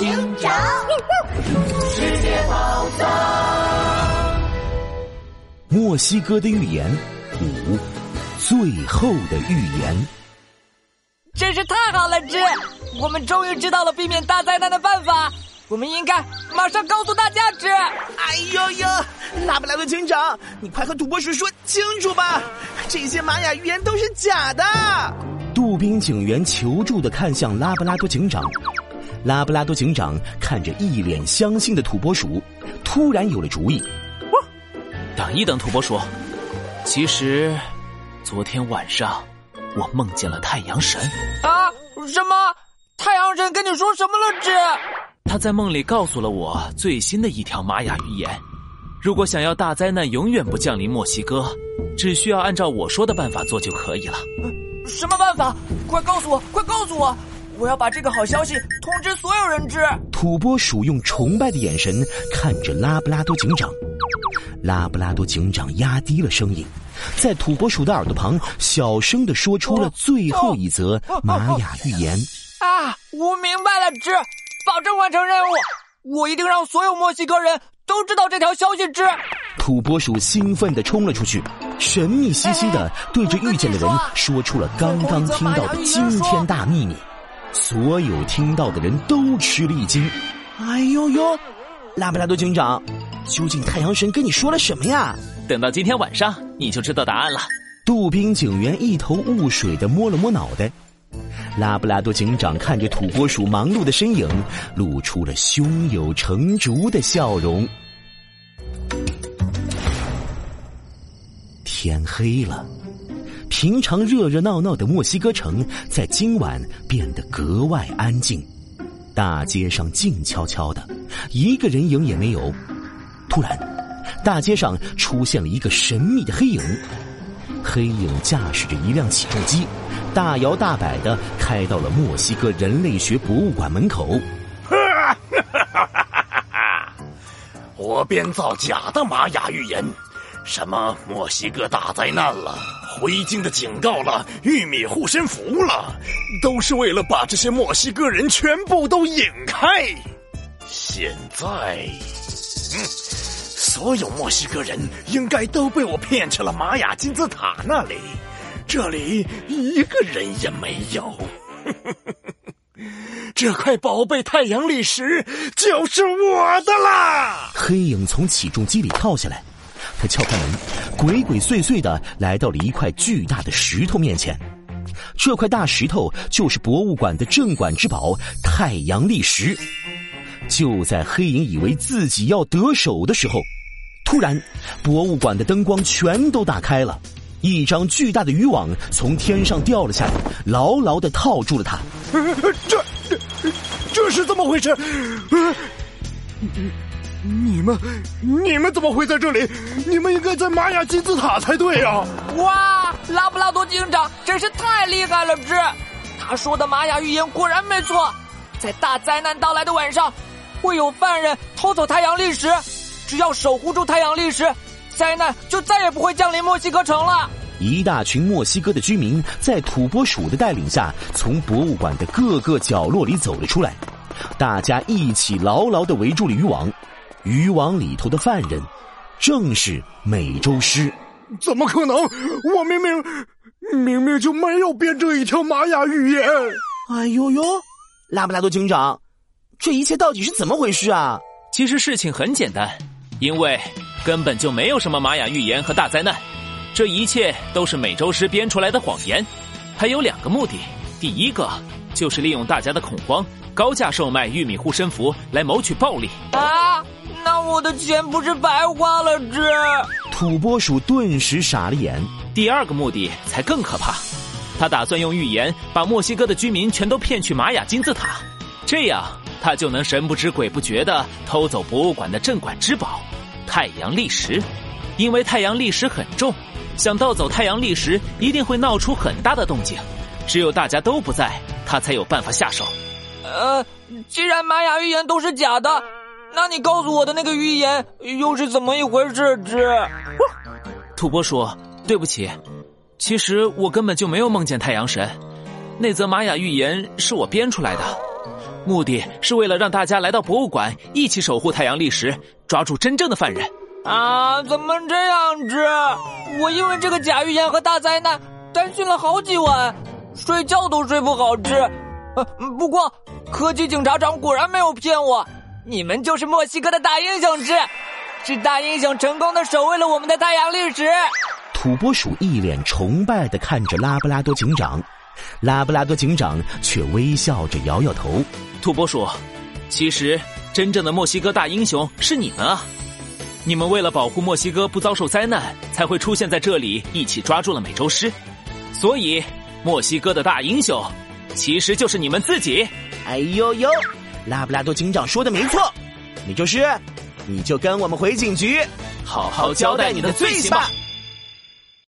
警长，世界宝藏。墨西哥的预言五，最后的预言。真是太好了，芝！我们终于知道了避免大灾难的办法。我们应该马上告诉大家，芝。哎呦呦，拉布拉多警长，你快和土拨鼠说清楚吧！这些玛雅预言都是假的。杜宾警员求助的看向拉布拉多警长。拉布拉多警长看着一脸相信的土拨鼠，突然有了主意。等一等，土拨鼠，其实昨天晚上。我梦见了太阳神啊！什么？太阳神跟你说什么了？这他在梦里告诉了我最新的一条玛雅预言：如果想要大灾难永远不降临墨西哥，只需要按照我说的办法做就可以了。什么办法？快告诉我！快告诉我！我要把这个好消息通知所有人知。土拨鼠用崇拜的眼神看着拉布拉多警长，拉布拉多警长压低了声音。在土拨鼠的耳朵旁，小声的说出了最后一则玛雅预言。啊，我明白了，芝，保证完成任务。我一定让所有墨西哥人都知道这条消息。芝，土拨鼠兴奋地冲了出去，神秘兮兮的对着遇见的人说出了刚刚听到的惊天大秘密。所有听到的人都吃了一惊。哎呦呦，拉布拉多警长，究竟太阳神跟你说了什么呀？等到今天晚上，你就知道答案了。杜宾警员一头雾水的摸了摸脑袋，拉布拉多警长看着土拨鼠忙碌的身影，露出了胸有成竹的笑容。天黑了，平常热热闹闹的墨西哥城在今晚变得格外安静，大街上静悄悄的，一个人影也没有。突然。大街上出现了一个神秘的黑影，黑影驾驶着一辆起重机，大摇大摆的开到了墨西哥人类学博物馆门口。我编造假的玛雅预言，什么墨西哥大灾难了，灰烬的警告了，玉米护身符了，都是为了把这些墨西哥人全部都引开。现在，嗯。所有墨西哥人应该都被我骗去了玛雅金字塔那里，这里一个人也没有。这块宝贝太阳历石就是我的啦！黑影从起重机里跳下来，他撬开门，鬼鬼祟祟的来到了一块巨大的石头面前。这块大石头就是博物馆的镇馆之宝——太阳历石。就在黑影以为自己要得手的时候，突然，博物馆的灯光全都打开了，一张巨大的渔网从天上掉了下来，牢牢的套住了他。这这这是怎么回事？你们你们怎么会在这里？你们应该在玛雅金字塔才对啊！哇，拉布拉多警长真是太厉害了！之他说的玛雅预言果然没错，在大灾难到来的晚上，会有犯人偷走太阳历史。只要守护住太阳历史，灾难就再也不会降临墨西哥城了。一大群墨西哥的居民在土拨鼠的带领下，从博物馆的各个角落里走了出来，大家一起牢牢的围住了渔网。渔网里头的犯人，正是美洲狮。怎么可能？我明明明明就没有编这一条玛雅预言。哎呦呦，拉布拉多警长，这一切到底是怎么回事啊？其实事情很简单。因为根本就没有什么玛雅预言和大灾难，这一切都是美洲狮编出来的谎言。还有两个目的，第一个就是利用大家的恐慌，高价售卖玉米护身符来谋取暴利。啊，那我的钱不是白花了？之土拨鼠顿时傻了眼。第二个目的才更可怕，他打算用预言把墨西哥的居民全都骗去玛雅金字塔，这样他就能神不知鬼不觉的偷走博物馆的镇馆之宝。太阳历石，因为太阳历石很重，想盗走太阳历石一定会闹出很大的动静。只有大家都不在，他才有办法下手。呃，既然玛雅预言都是假的，那你告诉我的那个预言又是怎么一回事？之，土拨鼠，对不起，其实我根本就没有梦见太阳神，那则玛雅预言是我编出来的。目的是为了让大家来到博物馆，一起守护太阳历史，抓住真正的犯人。啊，怎么这样子？我因为这个假预言和大灾难，担心了好几晚，睡觉都睡不好之。呃，不过科技警察长果然没有骗我，你们就是墨西哥的大英雄之，是大英雄成功的守卫了我们的太阳历史。土拨鼠一脸崇拜的看着拉布拉多警长，拉布拉多警长却微笑着摇摇头。土拨鼠，其实真正的墨西哥大英雄是你们啊！你们为了保护墨西哥不遭受灾难，才会出现在这里，一起抓住了美洲狮。所以，墨西哥的大英雄，其实就是你们自己。哎呦呦，拉布拉多警长说的没错，你就是，你就跟我们回警局，好好交代你的罪行吧。